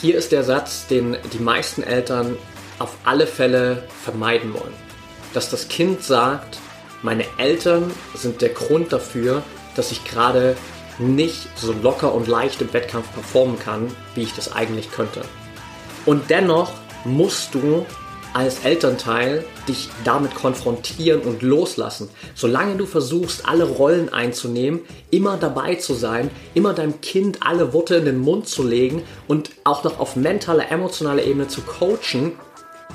Hier ist der Satz, den die meisten Eltern auf alle Fälle vermeiden wollen. Dass das Kind sagt, meine Eltern sind der Grund dafür, dass ich gerade nicht so locker und leicht im Wettkampf performen kann, wie ich das eigentlich könnte. Und dennoch musst du als Elternteil dich damit konfrontieren und loslassen. Solange du versuchst, alle Rollen einzunehmen, immer dabei zu sein, immer deinem Kind alle Worte in den Mund zu legen und auch noch auf mentaler, emotionaler Ebene zu coachen,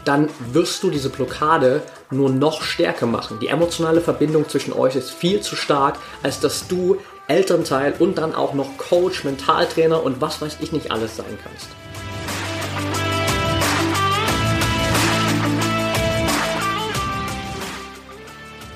dann wirst du diese Blockade nur noch stärker machen. Die emotionale Verbindung zwischen euch ist viel zu stark, als dass du Elternteil und dann auch noch Coach, Mentaltrainer und was weiß ich nicht alles sein kannst.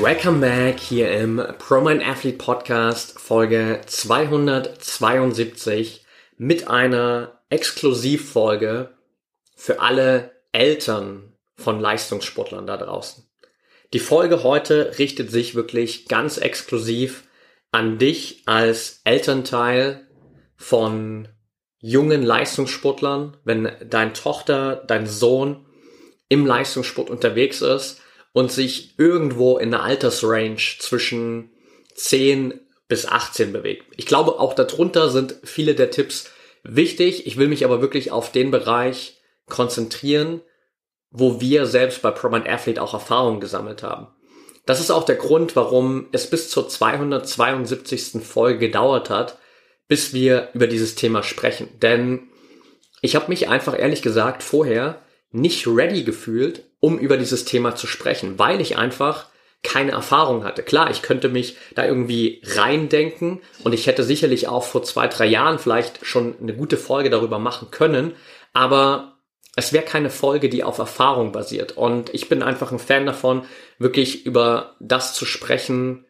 Welcome back hier im ProMind Athlete Podcast Folge 272 mit einer Exklusivfolge für alle Eltern von Leistungssportlern da draußen. Die Folge heute richtet sich wirklich ganz exklusiv an dich als Elternteil von jungen Leistungssportlern, wenn dein Tochter, dein Sohn im Leistungssport unterwegs ist und sich irgendwo in der Altersrange zwischen 10 bis 18 bewegt. Ich glaube, auch darunter sind viele der Tipps wichtig. Ich will mich aber wirklich auf den Bereich konzentrieren, wo wir selbst bei ProMind Athlete auch Erfahrungen gesammelt haben. Das ist auch der Grund, warum es bis zur 272. Folge gedauert hat, bis wir über dieses Thema sprechen. Denn ich habe mich einfach ehrlich gesagt vorher nicht ready gefühlt, um über dieses Thema zu sprechen, weil ich einfach keine Erfahrung hatte. Klar, ich könnte mich da irgendwie reindenken und ich hätte sicherlich auch vor zwei, drei Jahren vielleicht schon eine gute Folge darüber machen können, aber es wäre keine Folge, die auf Erfahrung basiert. Und ich bin einfach ein Fan davon, wirklich über das zu sprechen,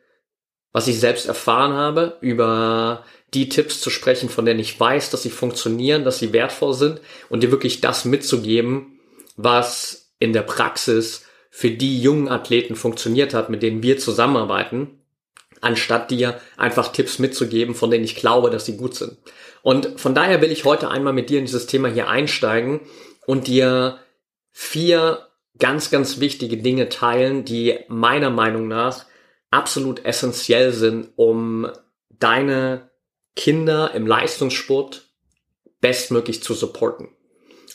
was ich selbst erfahren habe, über die Tipps zu sprechen, von denen ich weiß, dass sie funktionieren, dass sie wertvoll sind und dir wirklich das mitzugeben, was in der Praxis für die jungen Athleten funktioniert hat, mit denen wir zusammenarbeiten, anstatt dir einfach Tipps mitzugeben, von denen ich glaube, dass sie gut sind. Und von daher will ich heute einmal mit dir in dieses Thema hier einsteigen und dir vier ganz, ganz wichtige Dinge teilen, die meiner Meinung nach absolut essentiell sind, um deine Kinder im Leistungssport bestmöglich zu supporten.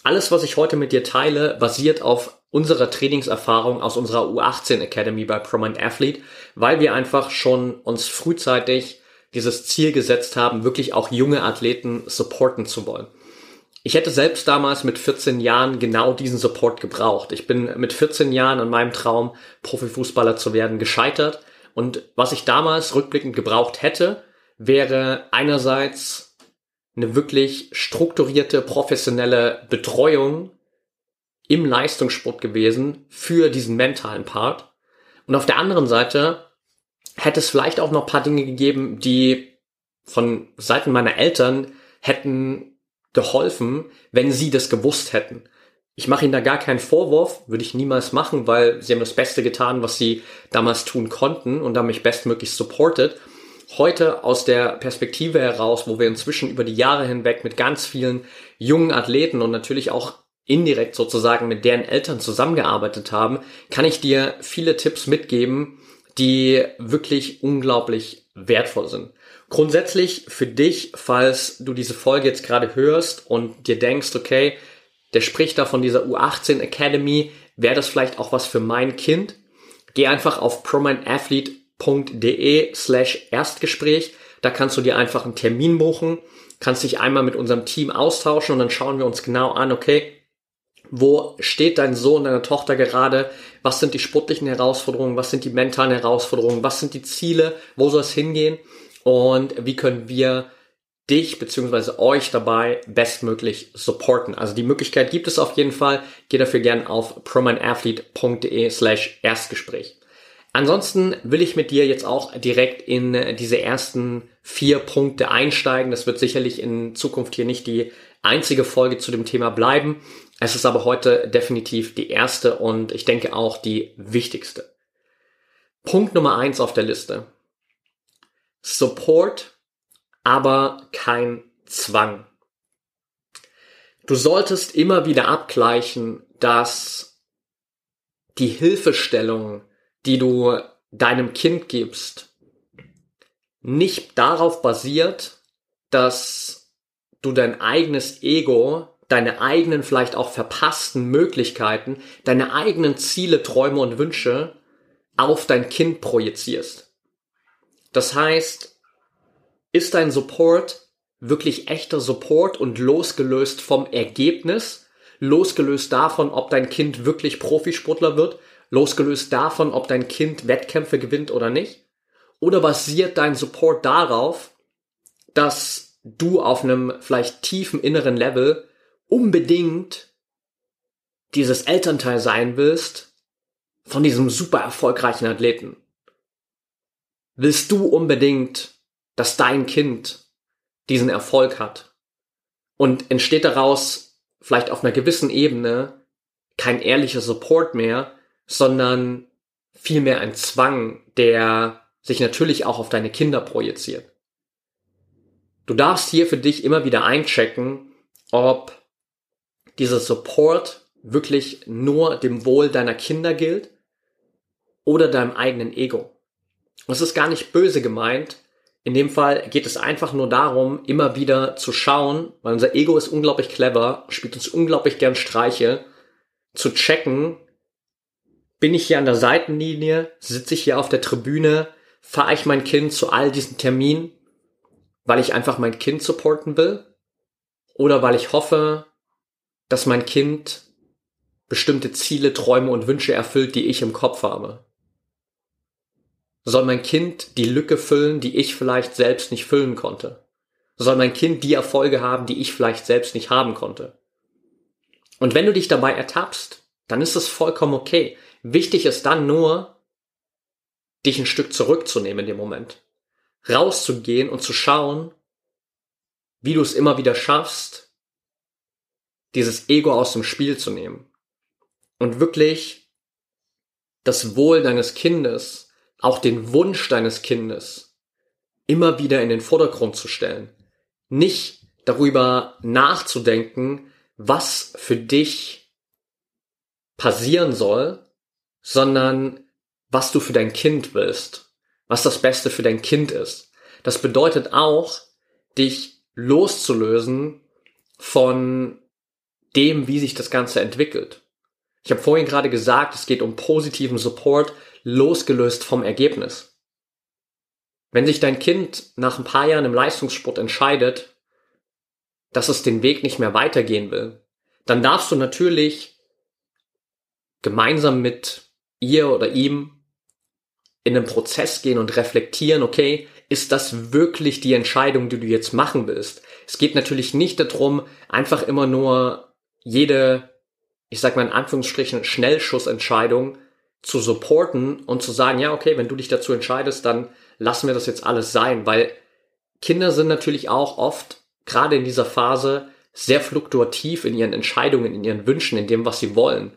Alles, was ich heute mit dir teile, basiert auf unserer Trainingserfahrung aus unserer U18 Academy bei ProMind Athlete, weil wir einfach schon uns frühzeitig dieses Ziel gesetzt haben, wirklich auch junge Athleten supporten zu wollen. Ich hätte selbst damals mit 14 Jahren genau diesen Support gebraucht. Ich bin mit 14 Jahren an meinem Traum, Profifußballer zu werden, gescheitert. Und was ich damals rückblickend gebraucht hätte, wäre einerseits eine wirklich strukturierte, professionelle Betreuung im Leistungssport gewesen für diesen mentalen Part. Und auf der anderen Seite hätte es vielleicht auch noch paar Dinge gegeben, die von Seiten meiner Eltern hätten geholfen, wenn sie das gewusst hätten. Ich mache ihnen da gar keinen Vorwurf, würde ich niemals machen, weil sie haben das Beste getan, was sie damals tun konnten und haben mich bestmöglich supported heute aus der Perspektive heraus, wo wir inzwischen über die Jahre hinweg mit ganz vielen jungen Athleten und natürlich auch indirekt sozusagen mit deren Eltern zusammengearbeitet haben, kann ich dir viele Tipps mitgeben, die wirklich unglaublich wertvoll sind. Grundsätzlich für dich, falls du diese Folge jetzt gerade hörst und dir denkst, okay, der spricht da von dieser U18 Academy, wäre das vielleicht auch was für mein Kind? Geh einfach auf prominentathlete.de slash Erstgespräch. Da kannst du dir einfach einen Termin buchen. kannst dich einmal mit unserem Team austauschen und dann schauen wir uns genau an, okay, wo steht dein Sohn, deine Tochter gerade? Was sind die sportlichen Herausforderungen? Was sind die mentalen Herausforderungen? Was sind die Ziele? Wo soll es hingehen? Und wie können wir dich beziehungsweise euch dabei bestmöglich supporten. Also die Möglichkeit gibt es auf jeden Fall. Geh dafür gern auf prominathlete.de slash Erstgespräch. Ansonsten will ich mit dir jetzt auch direkt in diese ersten vier Punkte einsteigen. Das wird sicherlich in Zukunft hier nicht die einzige Folge zu dem Thema bleiben. Es ist aber heute definitiv die erste und ich denke auch die wichtigste. Punkt Nummer eins auf der Liste. Support aber kein Zwang. Du solltest immer wieder abgleichen, dass die Hilfestellung, die du deinem Kind gibst, nicht darauf basiert, dass du dein eigenes Ego, deine eigenen vielleicht auch verpassten Möglichkeiten, deine eigenen Ziele, Träume und Wünsche auf dein Kind projizierst. Das heißt, ist dein Support wirklich echter Support und losgelöst vom Ergebnis, losgelöst davon, ob dein Kind wirklich Profisportler wird, losgelöst davon, ob dein Kind Wettkämpfe gewinnt oder nicht? Oder basiert dein Support darauf, dass du auf einem vielleicht tiefen inneren Level unbedingt dieses Elternteil sein willst von diesem super erfolgreichen Athleten? Willst du unbedingt dass dein Kind diesen Erfolg hat. Und entsteht daraus vielleicht auf einer gewissen Ebene kein ehrlicher Support mehr, sondern vielmehr ein Zwang, der sich natürlich auch auf deine Kinder projiziert. Du darfst hier für dich immer wieder einchecken, ob dieser Support wirklich nur dem Wohl deiner Kinder gilt oder deinem eigenen Ego. Das ist gar nicht böse gemeint, in dem Fall geht es einfach nur darum, immer wieder zu schauen, weil unser Ego ist unglaublich clever, spielt uns unglaublich gern Streiche, zu checken, bin ich hier an der Seitenlinie, sitze ich hier auf der Tribüne, fahre ich mein Kind zu all diesen Terminen, weil ich einfach mein Kind supporten will oder weil ich hoffe, dass mein Kind bestimmte Ziele, Träume und Wünsche erfüllt, die ich im Kopf habe soll mein Kind die Lücke füllen, die ich vielleicht selbst nicht füllen konnte? Soll mein Kind die Erfolge haben, die ich vielleicht selbst nicht haben konnte? Und wenn du dich dabei ertappst, dann ist es vollkommen okay. Wichtig ist dann nur, dich ein Stück zurückzunehmen in dem Moment. Rauszugehen und zu schauen, wie du es immer wieder schaffst, dieses Ego aus dem Spiel zu nehmen. Und wirklich das Wohl deines Kindes auch den Wunsch deines Kindes immer wieder in den Vordergrund zu stellen. Nicht darüber nachzudenken, was für dich passieren soll, sondern was du für dein Kind willst, was das Beste für dein Kind ist. Das bedeutet auch, dich loszulösen von dem, wie sich das Ganze entwickelt. Ich habe vorhin gerade gesagt, es geht um positiven Support, losgelöst vom Ergebnis. Wenn sich dein Kind nach ein paar Jahren im Leistungssport entscheidet, dass es den Weg nicht mehr weitergehen will, dann darfst du natürlich gemeinsam mit ihr oder ihm in einen Prozess gehen und reflektieren, okay, ist das wirklich die Entscheidung, die du jetzt machen willst? Es geht natürlich nicht darum, einfach immer nur jede, ich sag mal in Anführungsstrichen, Schnellschussentscheidung zu supporten und zu sagen, ja, okay, wenn du dich dazu entscheidest, dann lassen wir das jetzt alles sein, weil Kinder sind natürlich auch oft, gerade in dieser Phase, sehr fluktuativ in ihren Entscheidungen, in ihren Wünschen, in dem, was sie wollen.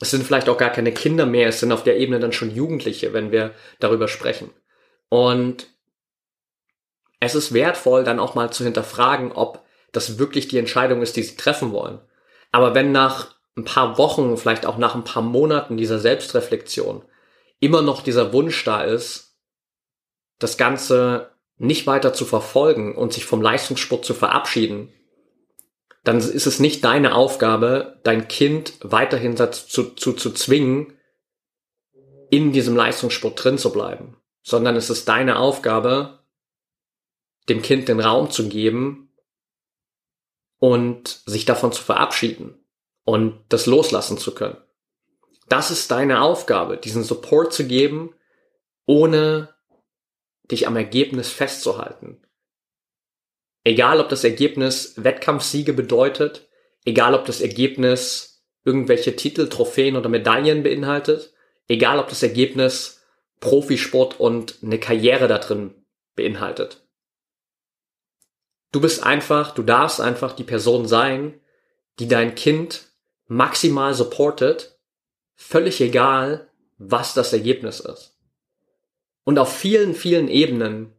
Es sind vielleicht auch gar keine Kinder mehr, es sind auf der Ebene dann schon Jugendliche, wenn wir darüber sprechen. Und es ist wertvoll, dann auch mal zu hinterfragen, ob das wirklich die Entscheidung ist, die sie treffen wollen. Aber wenn nach ein paar Wochen, vielleicht auch nach ein paar Monaten dieser Selbstreflexion immer noch dieser Wunsch da ist, das Ganze nicht weiter zu verfolgen und sich vom Leistungssport zu verabschieden, dann ist es nicht deine Aufgabe, dein Kind weiterhin zu, zu, zu zwingen, in diesem Leistungssport drin zu bleiben, sondern es ist deine Aufgabe, dem Kind den Raum zu geben, und sich davon zu verabschieden und das loslassen zu können. Das ist deine Aufgabe, diesen Support zu geben, ohne dich am Ergebnis festzuhalten. Egal, ob das Ergebnis Wettkampfsiege bedeutet, egal, ob das Ergebnis irgendwelche Titel, Trophäen oder Medaillen beinhaltet, egal, ob das Ergebnis Profisport und eine Karriere da drin beinhaltet. Du bist einfach, du darfst einfach die Person sein, die dein Kind maximal supportet, völlig egal, was das Ergebnis ist. Und auf vielen, vielen Ebenen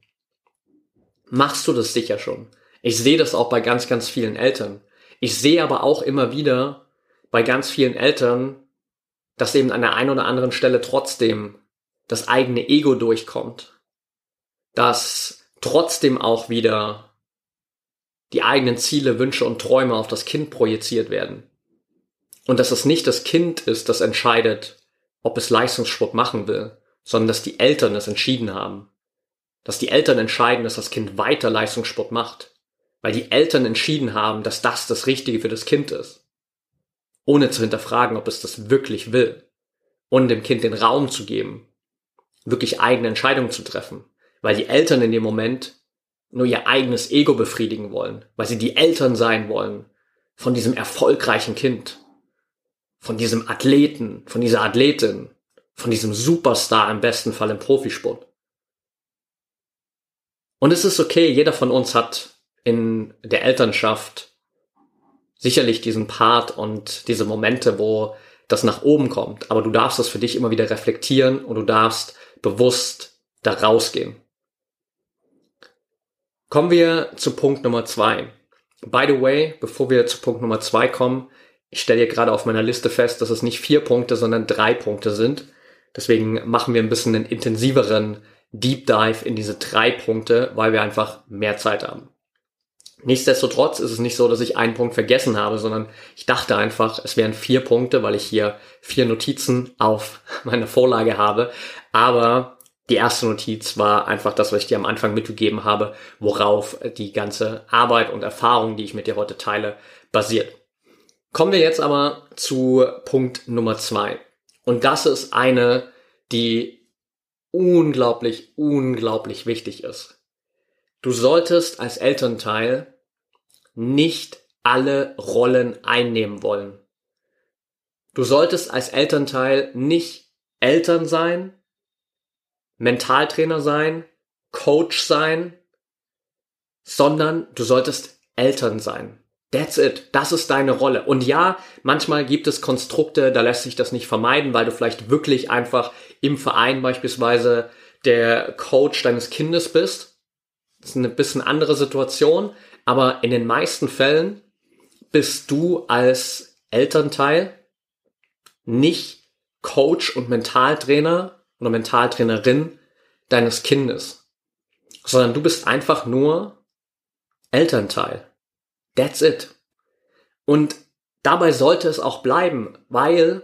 machst du das sicher schon. Ich sehe das auch bei ganz, ganz vielen Eltern. Ich sehe aber auch immer wieder bei ganz vielen Eltern, dass eben an der einen oder anderen Stelle trotzdem das eigene Ego durchkommt. Dass trotzdem auch wieder die eigenen Ziele, Wünsche und Träume auf das Kind projiziert werden. Und dass es nicht das Kind ist, das entscheidet, ob es Leistungssport machen will, sondern dass die Eltern es entschieden haben. Dass die Eltern entscheiden, dass das Kind weiter Leistungssport macht. Weil die Eltern entschieden haben, dass das das Richtige für das Kind ist. Ohne zu hinterfragen, ob es das wirklich will. Und dem Kind den Raum zu geben, wirklich eigene Entscheidungen zu treffen. Weil die Eltern in dem Moment nur ihr eigenes Ego befriedigen wollen. Weil sie die Eltern sein wollen von diesem erfolgreichen Kind. Von diesem Athleten, von dieser Athletin, von diesem Superstar im besten Fall im Profisport. Und es ist okay, jeder von uns hat in der Elternschaft sicherlich diesen Part und diese Momente, wo das nach oben kommt. Aber du darfst das für dich immer wieder reflektieren und du darfst bewusst da rausgehen. Kommen wir zu Punkt Nummer zwei. By the way, bevor wir zu Punkt Nummer zwei kommen, ich stelle hier gerade auf meiner Liste fest, dass es nicht vier Punkte, sondern drei Punkte sind. Deswegen machen wir ein bisschen einen intensiveren Deep Dive in diese drei Punkte, weil wir einfach mehr Zeit haben. Nichtsdestotrotz ist es nicht so, dass ich einen Punkt vergessen habe, sondern ich dachte einfach, es wären vier Punkte, weil ich hier vier Notizen auf meiner Vorlage habe. Aber die erste Notiz war einfach das, was ich dir am Anfang mitgegeben habe, worauf die ganze Arbeit und Erfahrung, die ich mit dir heute teile, basiert. Kommen wir jetzt aber zu Punkt Nummer zwei. Und das ist eine, die unglaublich, unglaublich wichtig ist. Du solltest als Elternteil nicht alle Rollen einnehmen wollen. Du solltest als Elternteil nicht Eltern sein, Mentaltrainer sein, Coach sein, sondern du solltest Eltern sein. That's it. Das ist deine Rolle. Und ja, manchmal gibt es Konstrukte, da lässt sich das nicht vermeiden, weil du vielleicht wirklich einfach im Verein beispielsweise der Coach deines Kindes bist. Das ist eine bisschen andere Situation. Aber in den meisten Fällen bist du als Elternteil nicht Coach und Mentaltrainer oder Mentaltrainerin deines Kindes, sondern du bist einfach nur Elternteil. That's it. Und dabei sollte es auch bleiben, weil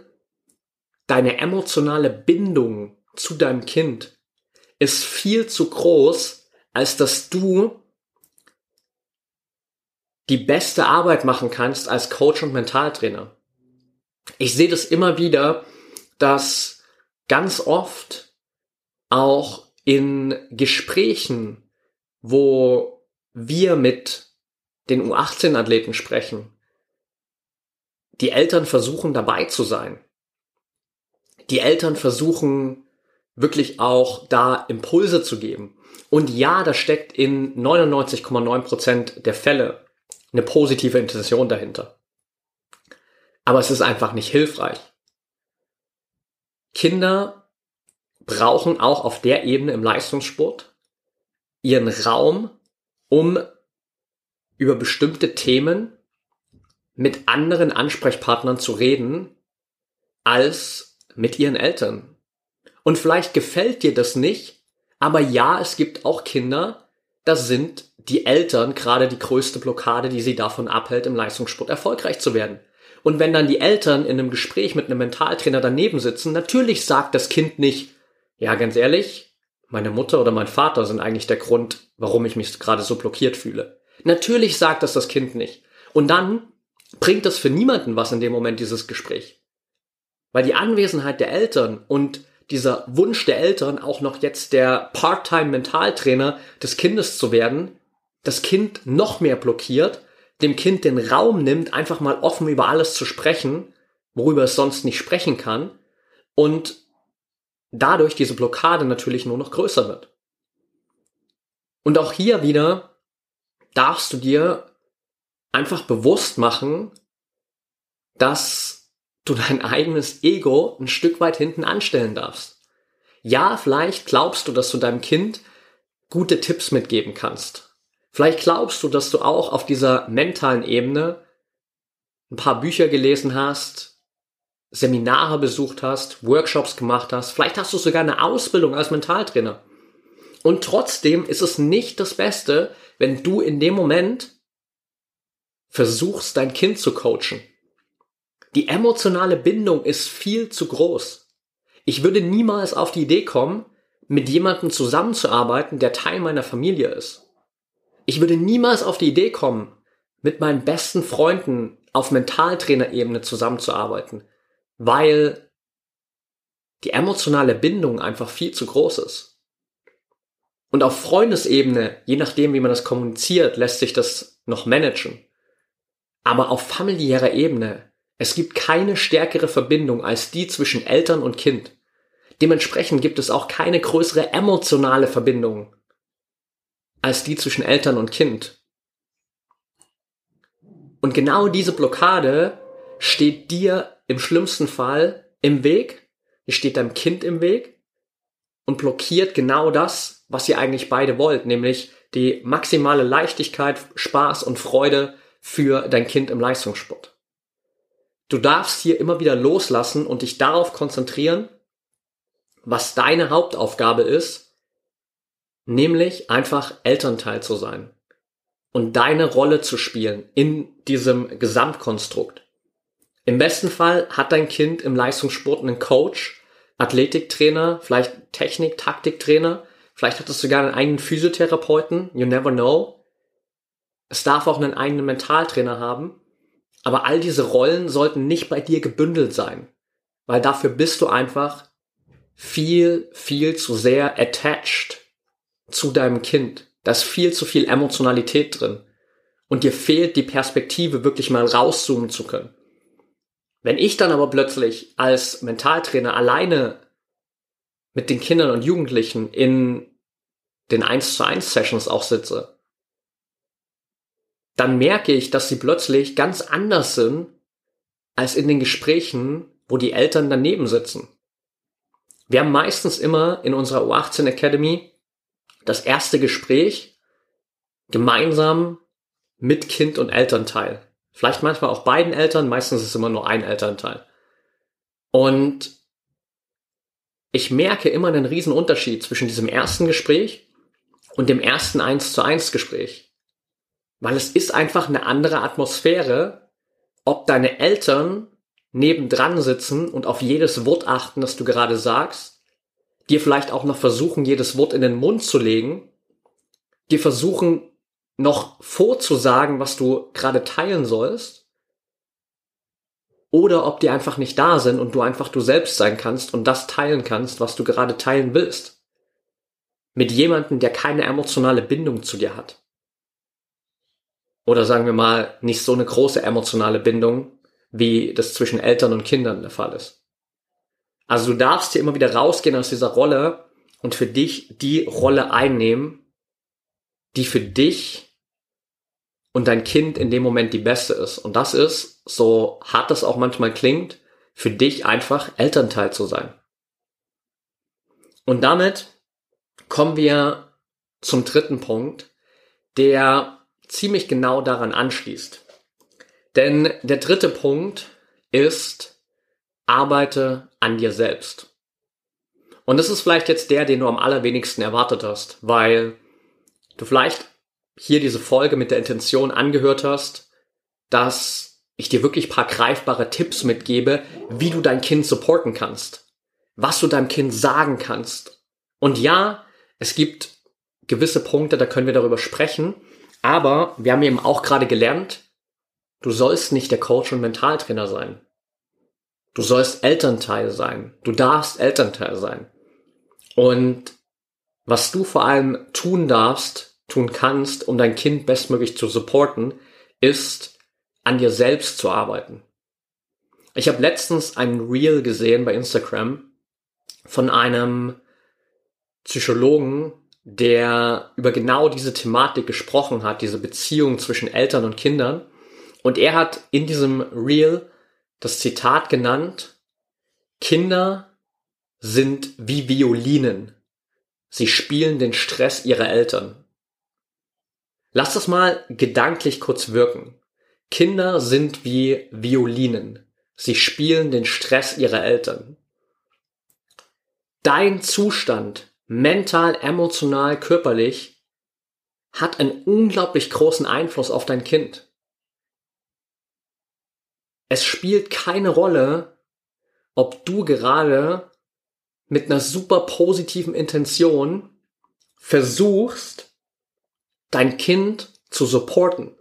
deine emotionale Bindung zu deinem Kind ist viel zu groß, als dass du die beste Arbeit machen kannst als Coach und Mentaltrainer. Ich sehe das immer wieder, dass ganz oft auch in Gesprächen, wo wir mit den U18-Athleten sprechen, die Eltern versuchen dabei zu sein. Die Eltern versuchen wirklich auch da Impulse zu geben. Und ja, da steckt in 99,9 Prozent der Fälle eine positive Intention dahinter. Aber es ist einfach nicht hilfreich. Kinder brauchen auch auf der Ebene im Leistungssport ihren Raum, um über bestimmte Themen mit anderen Ansprechpartnern zu reden als mit ihren Eltern. Und vielleicht gefällt dir das nicht, aber ja, es gibt auch Kinder, da sind die Eltern gerade die größte Blockade, die sie davon abhält, im Leistungssport erfolgreich zu werden. Und wenn dann die Eltern in einem Gespräch mit einem Mentaltrainer daneben sitzen, natürlich sagt das Kind nicht, ja, ganz ehrlich, meine Mutter oder mein Vater sind eigentlich der Grund, warum ich mich gerade so blockiert fühle. Natürlich sagt das das Kind nicht. Und dann bringt das für niemanden was in dem Moment, dieses Gespräch. Weil die Anwesenheit der Eltern und dieser Wunsch der Eltern, auch noch jetzt der Part-Time-Mentaltrainer des Kindes zu werden, das Kind noch mehr blockiert, dem Kind den Raum nimmt, einfach mal offen über alles zu sprechen, worüber es sonst nicht sprechen kann, und dadurch diese Blockade natürlich nur noch größer wird. Und auch hier wieder darfst du dir einfach bewusst machen, dass du dein eigenes Ego ein Stück weit hinten anstellen darfst. Ja, vielleicht glaubst du, dass du deinem Kind gute Tipps mitgeben kannst. Vielleicht glaubst du, dass du auch auf dieser mentalen Ebene ein paar Bücher gelesen hast, Seminare besucht hast, Workshops gemacht hast, vielleicht hast du sogar eine Ausbildung als Mentaltrainer. Und trotzdem ist es nicht das Beste, wenn du in dem Moment versuchst, dein Kind zu coachen. Die emotionale Bindung ist viel zu groß. Ich würde niemals auf die Idee kommen, mit jemandem zusammenzuarbeiten, der Teil meiner Familie ist. Ich würde niemals auf die Idee kommen, mit meinen besten Freunden auf Mentaltrainerebene zusammenzuarbeiten, weil die emotionale Bindung einfach viel zu groß ist. Und auf Freundesebene, je nachdem, wie man das kommuniziert, lässt sich das noch managen. Aber auf familiärer Ebene, es gibt keine stärkere Verbindung als die zwischen Eltern und Kind. Dementsprechend gibt es auch keine größere emotionale Verbindung als die zwischen Eltern und Kind. Und genau diese Blockade steht dir im schlimmsten Fall im Weg, die steht deinem Kind im Weg und blockiert genau das, was ihr eigentlich beide wollt, nämlich die maximale Leichtigkeit, Spaß und Freude für dein Kind im Leistungssport. Du darfst hier immer wieder loslassen und dich darauf konzentrieren, was deine Hauptaufgabe ist, nämlich einfach Elternteil zu sein und deine Rolle zu spielen in diesem Gesamtkonstrukt. Im besten Fall hat dein Kind im Leistungssport einen Coach, Athletiktrainer, vielleicht Technik, Taktiktrainer, vielleicht hat es sogar einen eigenen Physiotherapeuten, you never know. Es darf auch einen eigenen Mentaltrainer haben. Aber all diese Rollen sollten nicht bei dir gebündelt sein. Weil dafür bist du einfach viel, viel zu sehr attached zu deinem Kind. Da ist viel zu viel Emotionalität drin. Und dir fehlt die Perspektive, wirklich mal rauszoomen zu können. Wenn ich dann aber plötzlich als Mentaltrainer alleine mit den Kindern und Jugendlichen in den 1 zu 1 Sessions auch sitze dann merke ich, dass sie plötzlich ganz anders sind als in den Gesprächen, wo die Eltern daneben sitzen. Wir haben meistens immer in unserer U18 Academy das erste Gespräch gemeinsam mit Kind und Elternteil. Vielleicht manchmal auch beiden Eltern, meistens ist es immer nur ein Elternteil. Und ich merke immer einen riesen Unterschied zwischen diesem ersten Gespräch und dem ersten 1 zu 1 Gespräch. Weil es ist einfach eine andere Atmosphäre, ob deine Eltern nebendran sitzen und auf jedes Wort achten, das du gerade sagst, dir vielleicht auch noch versuchen, jedes Wort in den Mund zu legen, dir versuchen, noch vorzusagen, was du gerade teilen sollst, oder ob die einfach nicht da sind und du einfach du selbst sein kannst und das teilen kannst, was du gerade teilen willst. Mit jemandem, der keine emotionale Bindung zu dir hat oder sagen wir mal nicht so eine große emotionale Bindung, wie das zwischen Eltern und Kindern der Fall ist. Also du darfst hier immer wieder rausgehen aus dieser Rolle und für dich die Rolle einnehmen, die für dich und dein Kind in dem Moment die beste ist. Und das ist, so hart das auch manchmal klingt, für dich einfach Elternteil zu sein. Und damit kommen wir zum dritten Punkt, der ziemlich genau daran anschließt. Denn der dritte Punkt ist, arbeite an dir selbst. Und das ist vielleicht jetzt der, den du am allerwenigsten erwartet hast, weil du vielleicht hier diese Folge mit der Intention angehört hast, dass ich dir wirklich paar greifbare Tipps mitgebe, wie du dein Kind supporten kannst, was du deinem Kind sagen kannst. Und ja, es gibt gewisse Punkte, da können wir darüber sprechen, aber wir haben eben auch gerade gelernt, Du sollst nicht der Coach und Mentaltrainer sein. Du sollst Elternteil sein. Du darfst Elternteil sein. Und was du vor allem tun darfst, tun kannst, um dein Kind bestmöglich zu supporten, ist an dir selbst zu arbeiten. Ich habe letztens ein Reel gesehen bei Instagram von einem Psychologen, der über genau diese Thematik gesprochen hat, diese Beziehung zwischen Eltern und Kindern. Und er hat in diesem Reel das Zitat genannt, Kinder sind wie Violinen. Sie spielen den Stress ihrer Eltern. Lass das mal gedanklich kurz wirken. Kinder sind wie Violinen. Sie spielen den Stress ihrer Eltern. Dein Zustand, mental, emotional, körperlich, hat einen unglaublich großen Einfluss auf dein Kind. Es spielt keine Rolle, ob du gerade mit einer super positiven Intention versuchst, dein Kind zu supporten.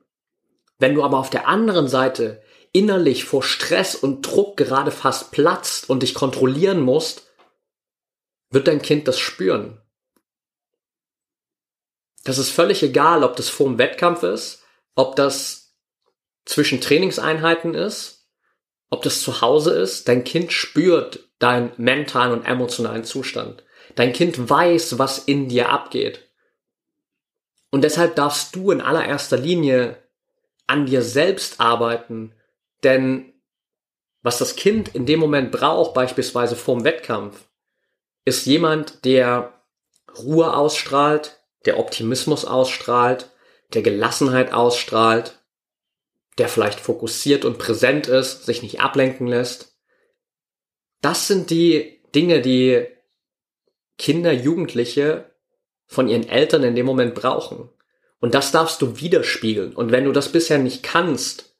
Wenn du aber auf der anderen Seite innerlich vor Stress und Druck gerade fast platzt und dich kontrollieren musst, wird dein Kind das spüren. Das ist völlig egal, ob das vor dem Wettkampf ist, ob das zwischen Trainingseinheiten ist, ob das zu Hause ist. Dein Kind spürt deinen mentalen und emotionalen Zustand. Dein Kind weiß, was in dir abgeht. Und deshalb darfst du in allererster Linie an dir selbst arbeiten, denn was das Kind in dem Moment braucht, beispielsweise vorm Wettkampf, ist jemand, der Ruhe ausstrahlt, der Optimismus ausstrahlt, der Gelassenheit ausstrahlt, der vielleicht fokussiert und präsent ist, sich nicht ablenken lässt. Das sind die Dinge, die Kinder, Jugendliche von ihren Eltern in dem Moment brauchen. Und das darfst du widerspiegeln. Und wenn du das bisher nicht kannst,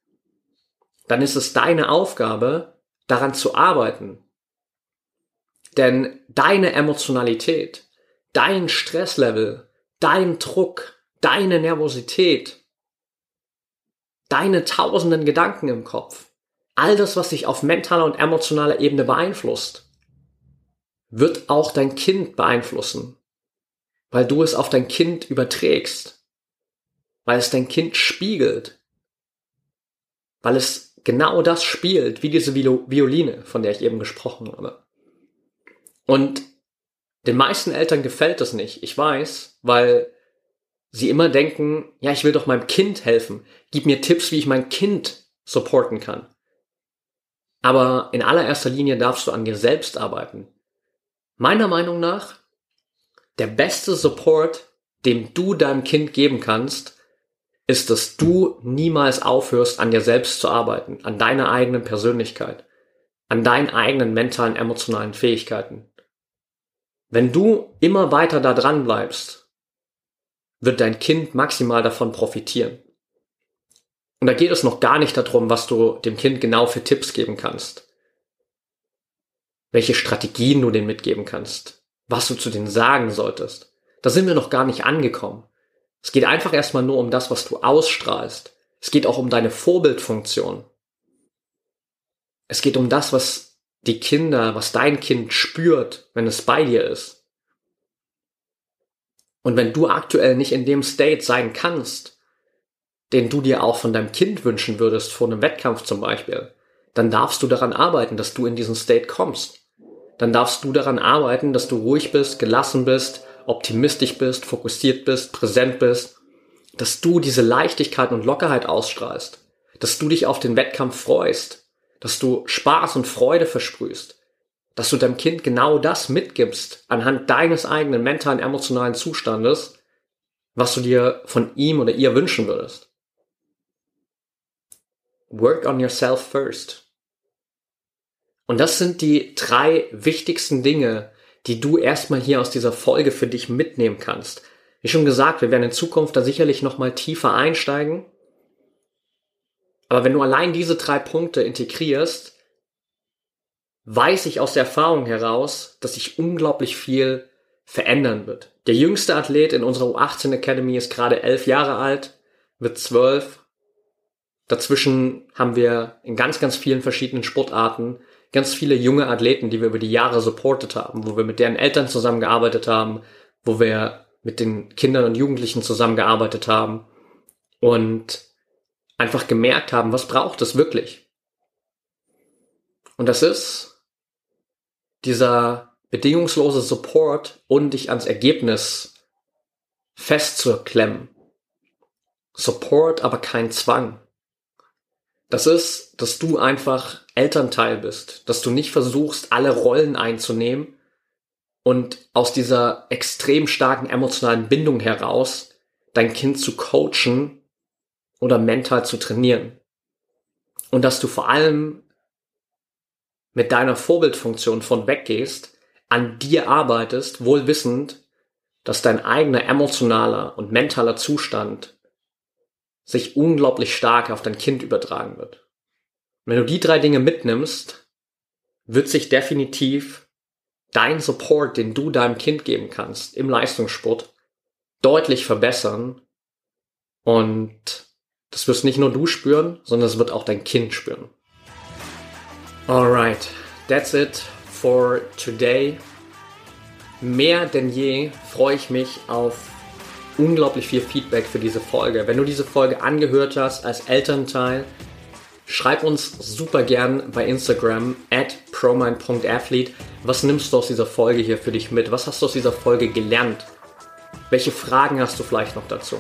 dann ist es deine Aufgabe, daran zu arbeiten. Denn deine Emotionalität, dein Stresslevel, dein Druck, deine Nervosität, deine tausenden Gedanken im Kopf, all das, was dich auf mentaler und emotionaler Ebene beeinflusst, wird auch dein Kind beeinflussen, weil du es auf dein Kind überträgst, weil es dein Kind spiegelt, weil es genau das spielt, wie diese Violine, von der ich eben gesprochen habe. Und den meisten Eltern gefällt das nicht, ich weiß, weil sie immer denken, ja, ich will doch meinem Kind helfen, gib mir Tipps, wie ich mein Kind supporten kann. Aber in allererster Linie darfst du an dir selbst arbeiten. Meiner Meinung nach, der beste Support, dem du deinem Kind geben kannst, ist, dass du niemals aufhörst, an dir selbst zu arbeiten, an deiner eigenen Persönlichkeit, an deinen eigenen mentalen, emotionalen Fähigkeiten. Wenn du immer weiter da dran bleibst, wird dein Kind maximal davon profitieren. Und da geht es noch gar nicht darum, was du dem Kind genau für Tipps geben kannst. Welche Strategien du denen mitgeben kannst. Was du zu denen sagen solltest. Da sind wir noch gar nicht angekommen. Es geht einfach erstmal nur um das, was du ausstrahlst. Es geht auch um deine Vorbildfunktion. Es geht um das, was die Kinder, was dein Kind spürt, wenn es bei dir ist. Und wenn du aktuell nicht in dem State sein kannst, den du dir auch von deinem Kind wünschen würdest, vor einem Wettkampf zum Beispiel, dann darfst du daran arbeiten, dass du in diesen State kommst. Dann darfst du daran arbeiten, dass du ruhig bist, gelassen bist, optimistisch bist, fokussiert bist, präsent bist, dass du diese Leichtigkeit und Lockerheit ausstrahlst, dass du dich auf den Wettkampf freust, dass du Spaß und Freude versprühst, dass du deinem Kind genau das mitgibst anhand deines eigenen mentalen, emotionalen Zustandes, was du dir von ihm oder ihr wünschen würdest. Work on yourself first. Und das sind die drei wichtigsten Dinge, die du erstmal hier aus dieser Folge für dich mitnehmen kannst. Wie schon gesagt, wir werden in Zukunft da sicherlich nochmal tiefer einsteigen. Aber wenn du allein diese drei Punkte integrierst, weiß ich aus der Erfahrung heraus, dass sich unglaublich viel verändern wird. Der jüngste Athlet in unserer U18 Academy ist gerade elf Jahre alt, wird zwölf. Dazwischen haben wir in ganz, ganz vielen verschiedenen Sportarten ganz viele junge Athleten, die wir über die Jahre supportet haben, wo wir mit deren Eltern zusammengearbeitet haben, wo wir mit den Kindern und Jugendlichen zusammengearbeitet haben und einfach gemerkt haben, was braucht es wirklich? Und das ist dieser bedingungslose Support und dich ans Ergebnis festzuklemmen. Support, aber kein Zwang. Das ist, dass du einfach Elternteil bist, dass du nicht versuchst, alle Rollen einzunehmen und aus dieser extrem starken emotionalen Bindung heraus dein Kind zu coachen oder mental zu trainieren. Und dass du vor allem mit deiner Vorbildfunktion von weggehst, an dir arbeitest, wohl wissend, dass dein eigener emotionaler und mentaler Zustand sich unglaublich stark auf dein Kind übertragen wird. Wenn du die drei Dinge mitnimmst, wird sich definitiv dein Support, den du deinem Kind geben kannst im Leistungssport, deutlich verbessern. Und das wirst nicht nur du spüren, sondern es wird auch dein Kind spüren. Alright, that's it for today. Mehr denn je freue ich mich auf unglaublich viel Feedback für diese Folge. Wenn du diese Folge angehört hast als Elternteil, schreib uns super gern bei Instagram at promind.athlete. Was nimmst du aus dieser Folge hier für dich mit? Was hast du aus dieser Folge gelernt? Welche Fragen hast du vielleicht noch dazu?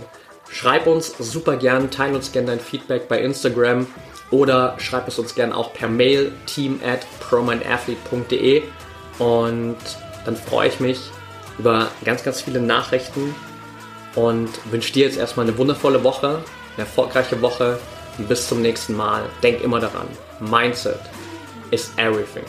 Schreib uns super gern, teile uns gern dein Feedback bei Instagram oder schreib es uns gern auch per Mail team at promindathlete.de und dann freue ich mich über ganz, ganz viele Nachrichten und wünsche dir jetzt erstmal eine wundervolle Woche, eine erfolgreiche Woche und bis zum nächsten Mal. Denk immer daran, Mindset is everything.